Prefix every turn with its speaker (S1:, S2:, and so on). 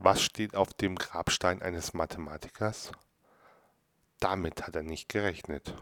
S1: Was steht auf dem Grabstein eines Mathematikers? Damit hat er nicht gerechnet.